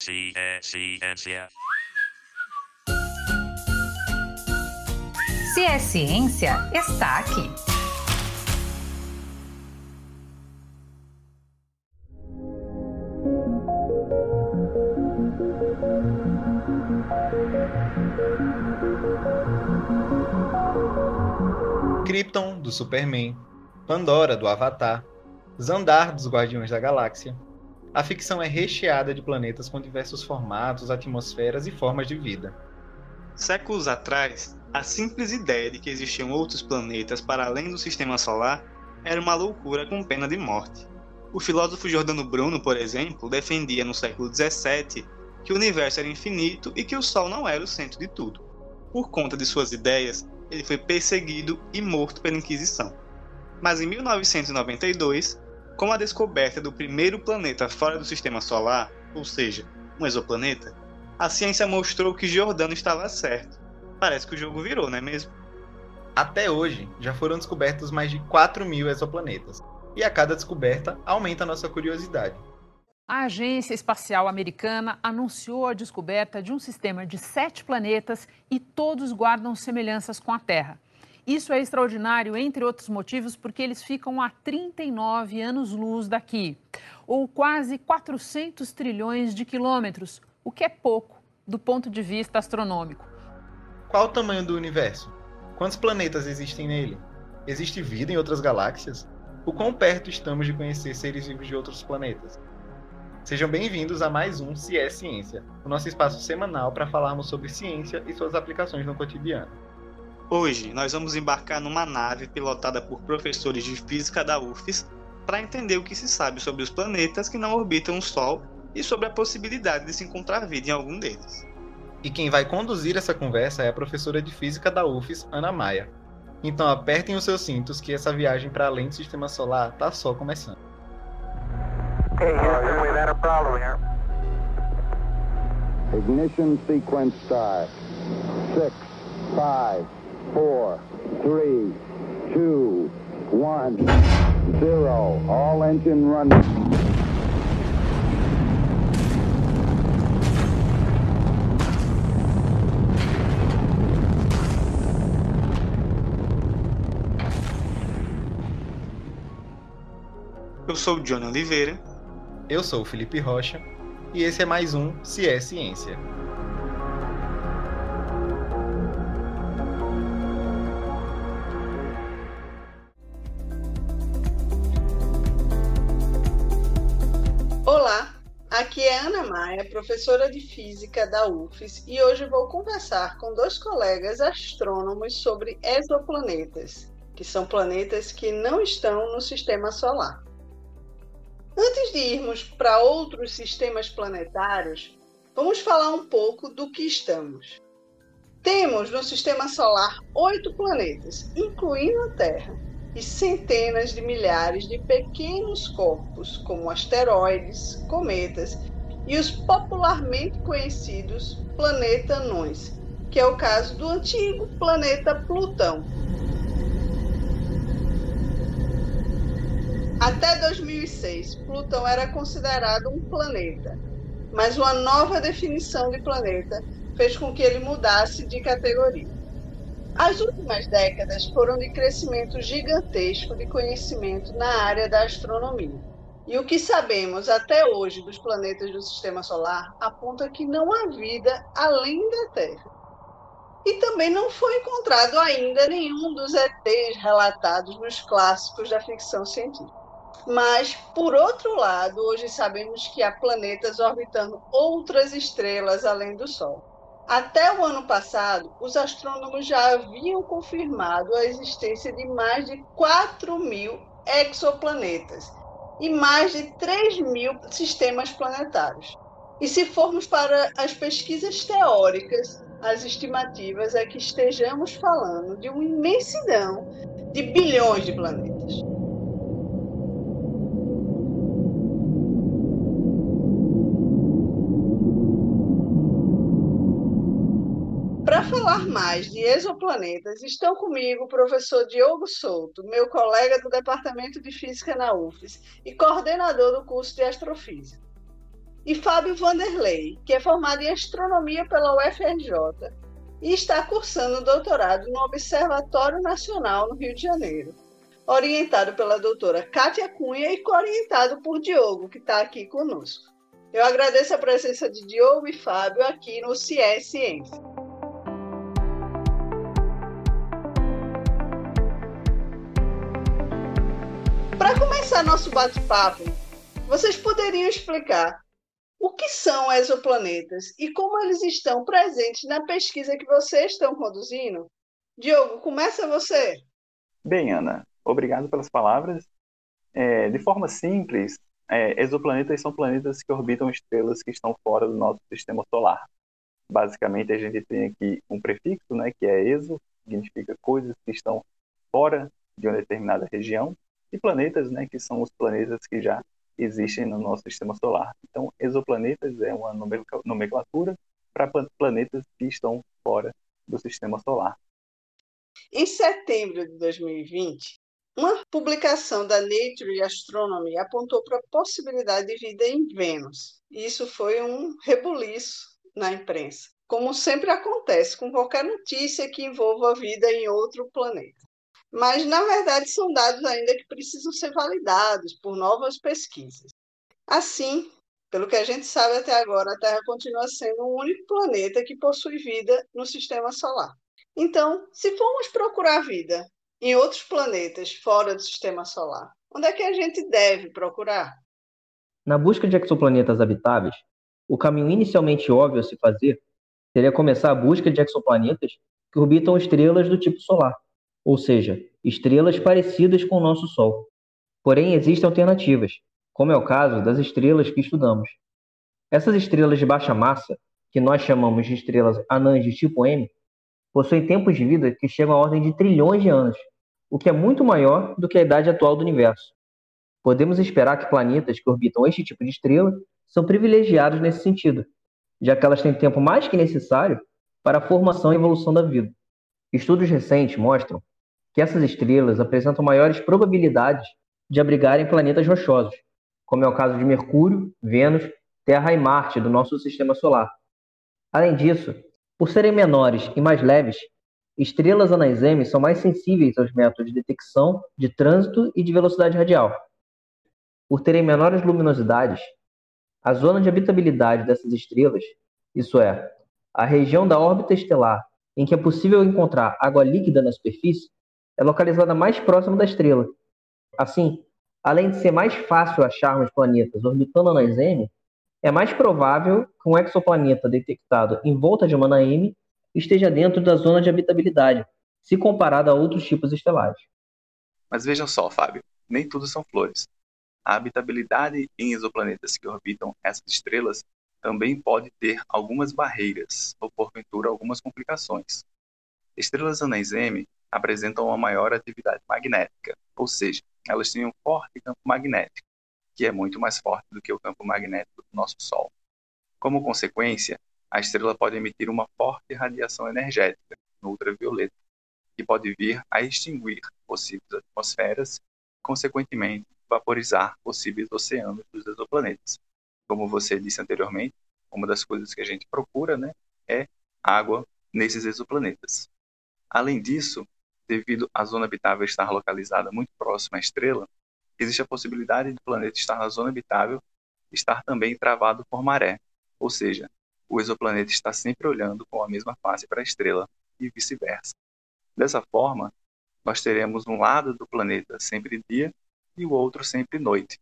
Ciência. Se é ciência, está aqui. Krypton, do Superman, Pandora, do Avatar, Zandar, dos Guardiões da Galáxia. A ficção é recheada de planetas com diversos formatos, atmosferas e formas de vida. Séculos atrás, a simples ideia de que existiam outros planetas para além do sistema solar era uma loucura com pena de morte. O filósofo Giordano Bruno, por exemplo, defendia no século XVII que o universo era infinito e que o Sol não era o centro de tudo. Por conta de suas ideias, ele foi perseguido e morto pela Inquisição. Mas em 1992, com a descoberta do primeiro planeta fora do sistema solar, ou seja, um exoplaneta, a ciência mostrou que Giordano estava certo parece que o jogo virou, não é mesmo? Até hoje, já foram descobertos mais de 4 mil exoplanetas, e a cada descoberta aumenta a nossa curiosidade. A Agência Espacial Americana anunciou a descoberta de um sistema de sete planetas e todos guardam semelhanças com a Terra. Isso é extraordinário, entre outros motivos, porque eles ficam a 39 anos-luz daqui, ou quase 400 trilhões de quilômetros, o que é pouco do ponto de vista astronômico. Qual o tamanho do universo? Quantos planetas existem nele? Existe vida em outras galáxias? O quão perto estamos de conhecer seres vivos de outros planetas? Sejam bem-vindos a mais um Se é Ciência, o nosso espaço semanal para falarmos sobre ciência e suas aplicações no cotidiano. Hoje nós vamos embarcar numa nave pilotada por professores de física da UFES para entender o que se sabe sobre os planetas que não orbitam o Sol e sobre a possibilidade de se encontrar vida em algum deles. E quem vai conduzir essa conversa é a professora de física da UFES, Ana Maia. Então apertem os seus cintos que essa viagem para além do sistema solar tá só começando. Okay, Houston, we've had a problem here. Ignition sequence start. Six, five, four, three, two, one, zero. All engine running. Eu sou o Johnny Oliveira. Eu sou o Felipe Rocha e esse é mais um Se é Ciência. Professora de Física da UFES, e hoje vou conversar com dois colegas astrônomos sobre exoplanetas, que são planetas que não estão no sistema solar. Antes de irmos para outros sistemas planetários, vamos falar um pouco do que estamos. Temos no sistema solar oito planetas, incluindo a Terra, e centenas de milhares de pequenos corpos, como asteroides, cometas e os popularmente conhecidos planeta-anões, que é o caso do antigo planeta Plutão, Até 2006, Plutão era considerado um planeta, mas uma nova definição de planeta fez com que ele mudasse de categoria. As últimas décadas foram de crescimento gigantesco de conhecimento na área da astronomia. E o que sabemos até hoje dos planetas do sistema solar aponta que não há vida além da Terra. E também não foi encontrado ainda nenhum dos ETs relatados nos clássicos da ficção científica. Mas, por outro lado, hoje sabemos que há planetas orbitando outras estrelas além do Sol. Até o ano passado, os astrônomos já haviam confirmado a existência de mais de 4 mil exoplanetas e mais de 3 mil sistemas planetários. E se formos para as pesquisas teóricas, as estimativas é que estejamos falando de uma imensidão de bilhões de planetas. Mais de exoplanetas, estão comigo o professor Diogo Souto, meu colega do Departamento de Física na UFES e coordenador do curso de Astrofísica. e Fábio Vanderlei, que é formado em astronomia pela UFRJ e está cursando doutorado no Observatório Nacional no Rio de Janeiro, orientado pela doutora Kátia Cunha e coorientado por Diogo, que está aqui conosco. Eu agradeço a presença de Diogo e Fábio aqui no CIE Para começar nosso bate-papo, vocês poderiam explicar o que são exoplanetas e como eles estão presentes na pesquisa que vocês estão conduzindo? Diogo, começa você. Bem, Ana, obrigado pelas palavras. É, de forma simples, é, exoplanetas são planetas que orbitam estrelas que estão fora do nosso sistema solar. Basicamente, a gente tem aqui um prefixo, né, que é exo, significa coisas que estão fora de uma determinada região, e planetas, né, que são os planetas que já existem no nosso sistema solar. Então, exoplanetas é uma nomenclatura para planetas que estão fora do sistema solar. Em setembro de 2020, uma publicação da Nature Astronomy apontou para a possibilidade de vida em Vênus. Isso foi um rebuliço na imprensa, como sempre acontece com qualquer notícia que envolva vida em outro planeta mas na verdade são dados ainda que precisam ser validados por novas pesquisas. Assim, pelo que a gente sabe até agora, a Terra continua sendo o único planeta que possui vida no sistema solar. Então, se formos procurar vida em outros planetas fora do sistema solar, onde é que a gente deve procurar? Na busca de exoplanetas habitáveis, o caminho inicialmente óbvio a se fazer seria começar a busca de exoplanetas que orbitam estrelas do tipo solar ou seja, estrelas parecidas com o nosso Sol. Porém, existem alternativas, como é o caso das estrelas que estudamos. Essas estrelas de baixa massa, que nós chamamos de estrelas anãs de tipo M, possuem tempos de vida que chegam à ordem de trilhões de anos, o que é muito maior do que a idade atual do universo. Podemos esperar que planetas que orbitam este tipo de estrela são privilegiados nesse sentido, já que elas têm tempo mais que necessário para a formação e evolução da vida. Estudos recentes mostram que essas estrelas apresentam maiores probabilidades de abrigarem planetas rochosos, como é o caso de Mercúrio, Vênus, Terra e Marte do nosso sistema solar. Além disso, por serem menores e mais leves, estrelas anãs M são mais sensíveis aos métodos de detecção de trânsito e de velocidade radial. Por terem menores luminosidades, a zona de habitabilidade dessas estrelas, isso é, a região da órbita estelar em que é possível encontrar água líquida na superfície, é localizada mais próximo da estrela. Assim, além de ser mais fácil acharmos planetas orbitando anãs M, é mais provável que um exoplaneta detectado em volta de uma M esteja dentro da zona de habitabilidade, se comparado a outros tipos estelares. Mas vejam só, Fábio, nem tudo são flores. A habitabilidade em exoplanetas que orbitam essas estrelas também pode ter algumas barreiras, ou porventura algumas complicações. Estrelas anãs M apresentam uma maior atividade magnética, ou seja, elas têm um forte campo magnético, que é muito mais forte do que o campo magnético do nosso Sol. Como consequência, a estrela pode emitir uma forte radiação energética, no ultravioleta, que pode vir a extinguir possíveis atmosferas, consequentemente, vaporizar possíveis oceanos dos exoplanetas. Como você disse anteriormente, uma das coisas que a gente procura né, é água nesses exoplanetas. Além disso, devido à zona habitável estar localizada muito próxima à estrela, existe a possibilidade do planeta estar na zona habitável estar também travado por maré, ou seja, o exoplaneta está sempre olhando com a mesma face para a estrela e vice-versa. Dessa forma, nós teremos um lado do planeta sempre dia e o outro sempre noite.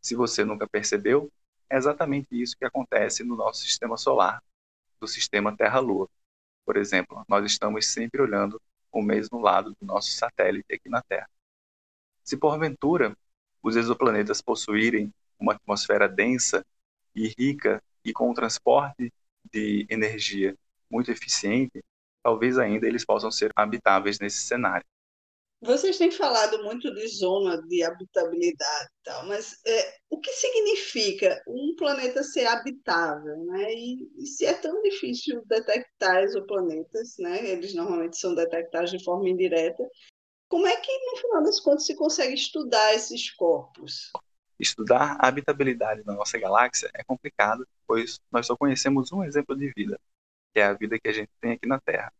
Se você nunca percebeu, é exatamente isso que acontece no nosso sistema solar, do sistema Terra-Lua. Por exemplo, nós estamos sempre olhando o mesmo lado do nosso satélite aqui na Terra. Se porventura os exoplanetas possuírem uma atmosfera densa e rica e com um transporte de energia muito eficiente, talvez ainda eles possam ser habitáveis nesse cenário. Vocês têm falado muito de zona de habitabilidade e tal, mas é, o que significa um planeta ser habitável, né? E, e, se é tão difícil detectar exoplanetas, né? Eles normalmente são detectados de forma indireta. Como é que, no final das contas, se consegue estudar esses corpos? Estudar a habitabilidade da nossa galáxia é complicado, pois nós só conhecemos um exemplo de vida, que é a vida que a gente tem aqui na Terra.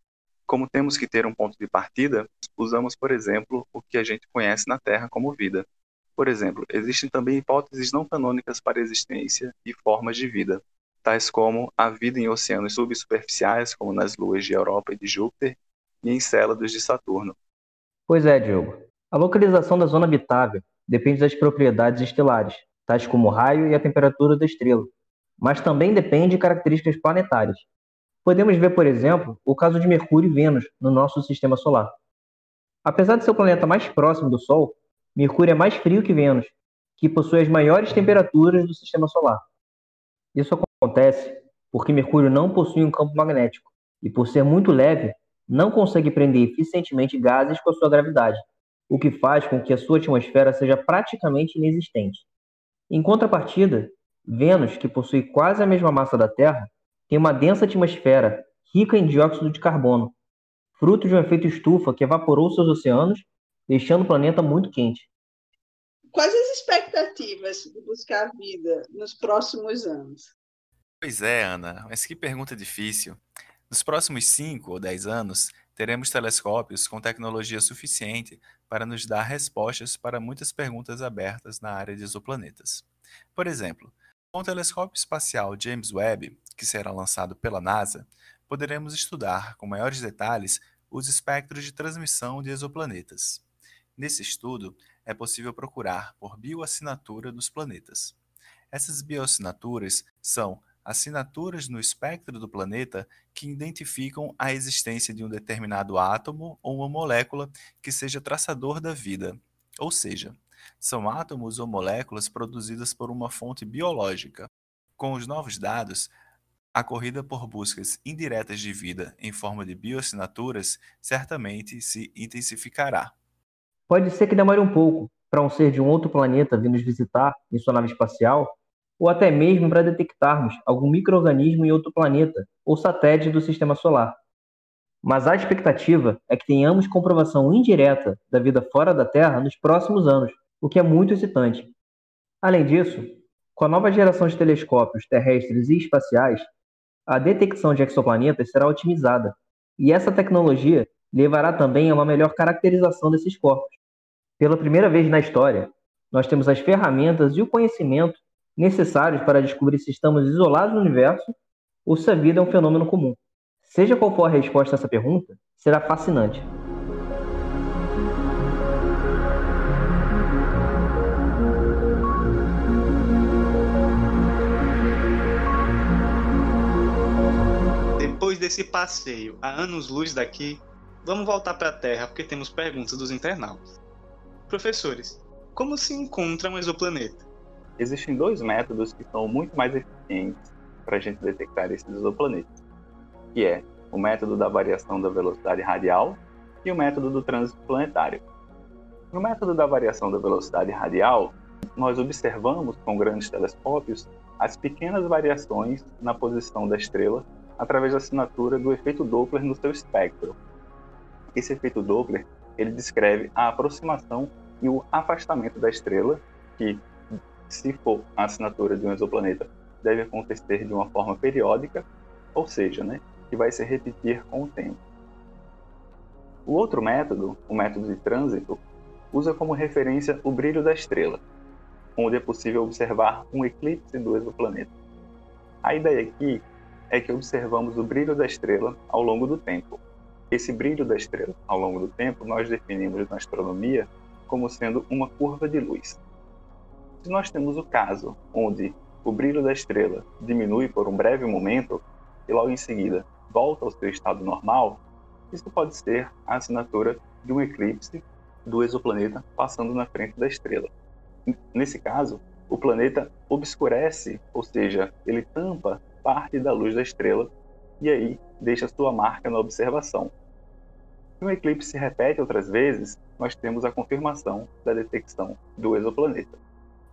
Como temos que ter um ponto de partida, usamos, por exemplo, o que a gente conhece na Terra como vida. Por exemplo, existem também hipóteses não canônicas para a existência e formas de vida, tais como a vida em oceanos subsuperficiais, como nas luas de Europa e de Júpiter, e em Célados de Saturno. Pois é, Diogo. A localização da zona habitável depende das propriedades estelares, tais como o raio e a temperatura da estrela, mas também depende de características planetárias. Podemos ver, por exemplo, o caso de Mercúrio e Vênus no nosso sistema solar. Apesar de ser o planeta mais próximo do Sol, Mercúrio é mais frio que Vênus, que possui as maiores temperaturas do sistema solar. Isso acontece porque Mercúrio não possui um campo magnético e, por ser muito leve, não consegue prender eficientemente gases com a sua gravidade, o que faz com que a sua atmosfera seja praticamente inexistente. Em contrapartida, Vênus, que possui quase a mesma massa da Terra, tem uma densa atmosfera rica em dióxido de carbono, fruto de um efeito estufa que evaporou seus oceanos, deixando o planeta muito quente. Quais as expectativas de buscar vida nos próximos anos? Pois é, Ana, mas que pergunta difícil. Nos próximos 5 ou 10 anos, teremos telescópios com tecnologia suficiente para nos dar respostas para muitas perguntas abertas na área de exoplanetas. Por exemplo, com o telescópio espacial James Webb, que será lançado pela NASA, poderemos estudar com maiores detalhes os espectros de transmissão de exoplanetas. Nesse estudo, é possível procurar por bioassinatura dos planetas. Essas bioassinaturas são assinaturas no espectro do planeta que identificam a existência de um determinado átomo ou uma molécula que seja traçador da vida, ou seja, são átomos ou moléculas produzidas por uma fonte biológica. Com os novos dados, a corrida por buscas indiretas de vida em forma de bioassinaturas certamente se intensificará. Pode ser que demore um pouco para um ser de um outro planeta vir nos visitar em sua nave espacial ou até mesmo para detectarmos algum microorganismo em outro planeta ou satélite do sistema solar. Mas a expectativa é que tenhamos comprovação indireta da vida fora da Terra nos próximos anos, o que é muito excitante. Além disso, com a nova geração de telescópios terrestres e espaciais, a detecção de exoplanetas será otimizada, e essa tecnologia levará também a uma melhor caracterização desses corpos. Pela primeira vez na história, nós temos as ferramentas e o conhecimento necessários para descobrir se estamos isolados no universo ou se a vida é um fenômeno comum. Seja qual for a resposta a essa pergunta, será fascinante. Desse passeio a anos-luz daqui, vamos voltar para a Terra porque temos perguntas dos internautas. Professores, como se encontra um exoplaneta? existem dois métodos que são muito mais eficientes para a gente detectar esses exoplanetas, que é o método da variação da velocidade radial e o método do trânsito planetário. No método da variação da velocidade radial, nós observamos com grandes telescópios as pequenas variações na posição da estrela através da assinatura do efeito Doppler no seu espectro. Esse efeito Doppler ele descreve a aproximação e o afastamento da estrela, que se for a assinatura de um exoplaneta, deve acontecer de uma forma periódica, ou seja, né, que vai se repetir com o tempo. O outro método, o método de trânsito, usa como referência o brilho da estrela, onde é possível observar um eclipse do exoplaneta. A ideia aqui é que observamos o brilho da estrela ao longo do tempo. Esse brilho da estrela ao longo do tempo nós definimos na astronomia como sendo uma curva de luz. Se nós temos o caso onde o brilho da estrela diminui por um breve momento e logo em seguida volta ao seu estado normal, isso pode ser a assinatura de um eclipse do exoplaneta passando na frente da estrela. Nesse caso, o planeta obscurece, ou seja, ele tampa parte da luz da estrela e aí deixa sua marca na observação. Se um eclipse se repete outras vezes, nós temos a confirmação da detecção do exoplaneta.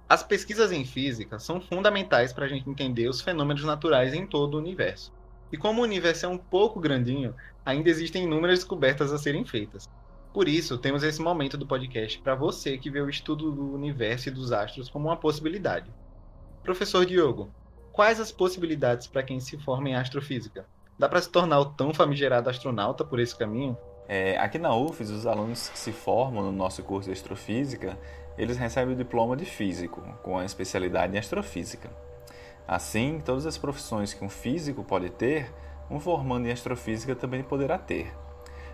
As pesquisas em física são fundamentais para a gente entender os fenômenos naturais em todo o universo. E como o universo é um pouco grandinho, ainda existem inúmeras descobertas a serem feitas. Por isso, temos esse momento do podcast para você que vê o estudo do universo e dos astros como uma possibilidade. Professor Diogo, quais as possibilidades para quem se forma em astrofísica? Dá para se tornar o tão famigerado astronauta por esse caminho? É, aqui na UFES, os alunos que se formam no nosso curso de astrofísica, eles recebem o diploma de físico, com a especialidade em astrofísica. Assim, todas as profissões que um físico pode ter, um formando em astrofísica também poderá ter.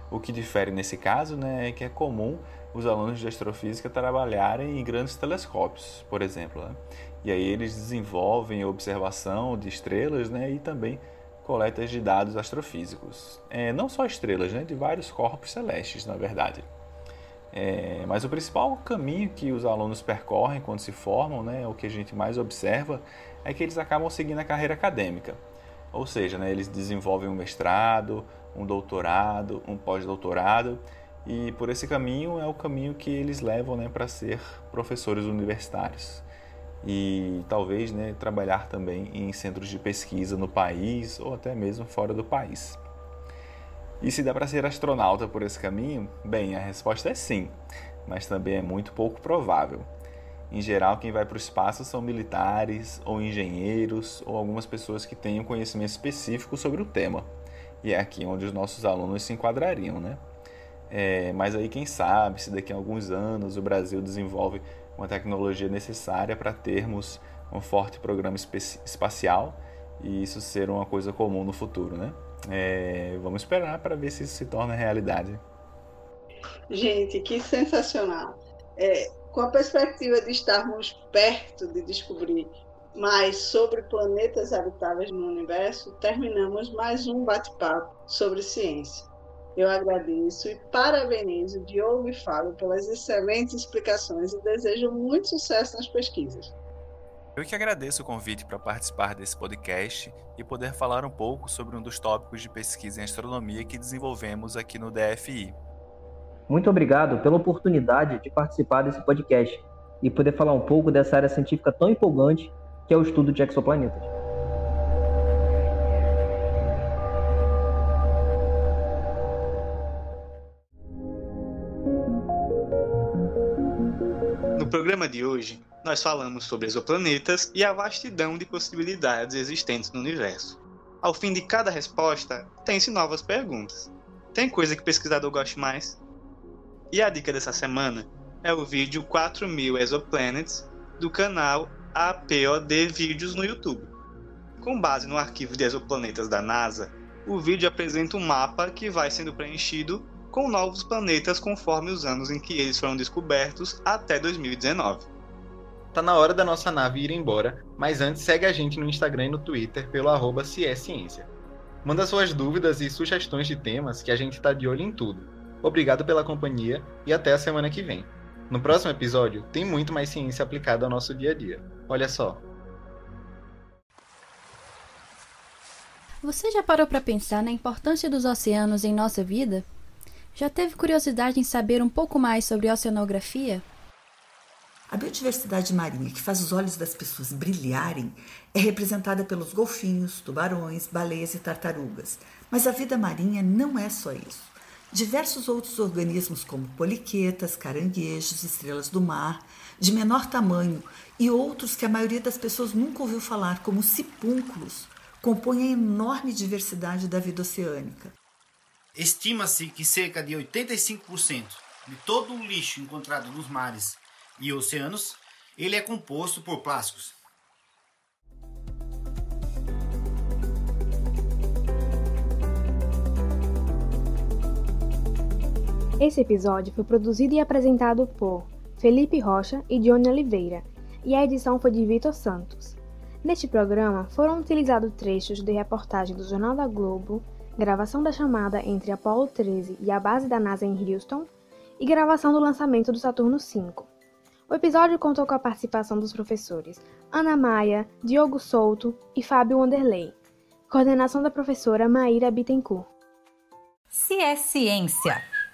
O que difere nesse caso né, é que é comum os alunos de astrofísica trabalharem em grandes telescópios, por exemplo. Né? E aí eles desenvolvem observação de estrelas né, e também coletas de dados astrofísicos. É, não só estrelas, né, de vários corpos celestes, na verdade. É, mas o principal caminho que os alunos percorrem quando se formam, né, o que a gente mais observa, é que eles acabam seguindo a carreira acadêmica. Ou seja, né, eles desenvolvem um mestrado, um doutorado, um pós-doutorado, e por esse caminho é o caminho que eles levam né, para ser professores universitários. E talvez né, trabalhar também em centros de pesquisa no país ou até mesmo fora do país. E se dá para ser astronauta por esse caminho? Bem, a resposta é sim, mas também é muito pouco provável. Em geral, quem vai para o espaço são militares ou engenheiros ou algumas pessoas que tenham conhecimento específico sobre o tema. E é aqui onde os nossos alunos se enquadrariam, né? É, mas aí quem sabe se daqui a alguns anos o Brasil desenvolve uma tecnologia necessária para termos um forte programa espacial e isso ser uma coisa comum no futuro, né? É, vamos esperar para ver se isso se torna realidade. Gente, que sensacional! É, com a perspectiva de estarmos perto de descobrir mais sobre planetas habitáveis no universo, terminamos mais um bate-papo sobre ciência. Eu agradeço e parabenizo Diogo e Fábio pelas excelentes explicações e desejo muito sucesso nas pesquisas. Eu que agradeço o convite para participar desse podcast e poder falar um pouco sobre um dos tópicos de pesquisa em astronomia que desenvolvemos aqui no DFI. Muito obrigado pela oportunidade de participar desse podcast e poder falar um pouco dessa área científica tão empolgante que é o estudo de exoplanetas. Programa de hoje, nós falamos sobre exoplanetas e a vastidão de possibilidades existentes no universo. Ao fim de cada resposta, tem-se novas perguntas. Tem coisa que o pesquisador goste mais? E a dica dessa semana é o vídeo 4000 Exoplanets do canal APOD Vídeos no YouTube. Com base no arquivo de exoplanetas da NASA, o vídeo apresenta um mapa que vai sendo preenchido com novos planetas conforme os anos em que eles foram descobertos até 2019. Tá na hora da nossa nave ir embora, mas antes segue a gente no Instagram e no Twitter pelo arroba Ciência. Manda suas dúvidas e sugestões de temas que a gente tá de olho em tudo. Obrigado pela companhia e até a semana que vem. No próximo episódio, tem muito mais ciência aplicada ao nosso dia a dia. Olha só. Você já parou para pensar na importância dos oceanos em nossa vida? Já teve curiosidade em saber um pouco mais sobre oceanografia? A biodiversidade marinha que faz os olhos das pessoas brilharem é representada pelos golfinhos, tubarões, baleias e tartarugas. Mas a vida marinha não é só isso. Diversos outros organismos, como poliquetas, caranguejos, estrelas do mar, de menor tamanho, e outros que a maioria das pessoas nunca ouviu falar, como cipúnculos, compõem a enorme diversidade da vida oceânica. Estima-se que cerca de 85% de todo o lixo encontrado nos mares e oceanos, ele é composto por plásticos. Esse episódio foi produzido e apresentado por Felipe Rocha e Johnny Oliveira, e a edição foi de Vitor Santos. Neste programa foram utilizados trechos de reportagem do Jornal da Globo, gravação da chamada entre Apollo 13 e a base da NASA em Houston e gravação do lançamento do Saturno V. O episódio contou com a participação dos professores Ana Maia, Diogo Souto e Fábio Wanderlei. Coordenação da professora Maíra Bittencourt. Se é ciência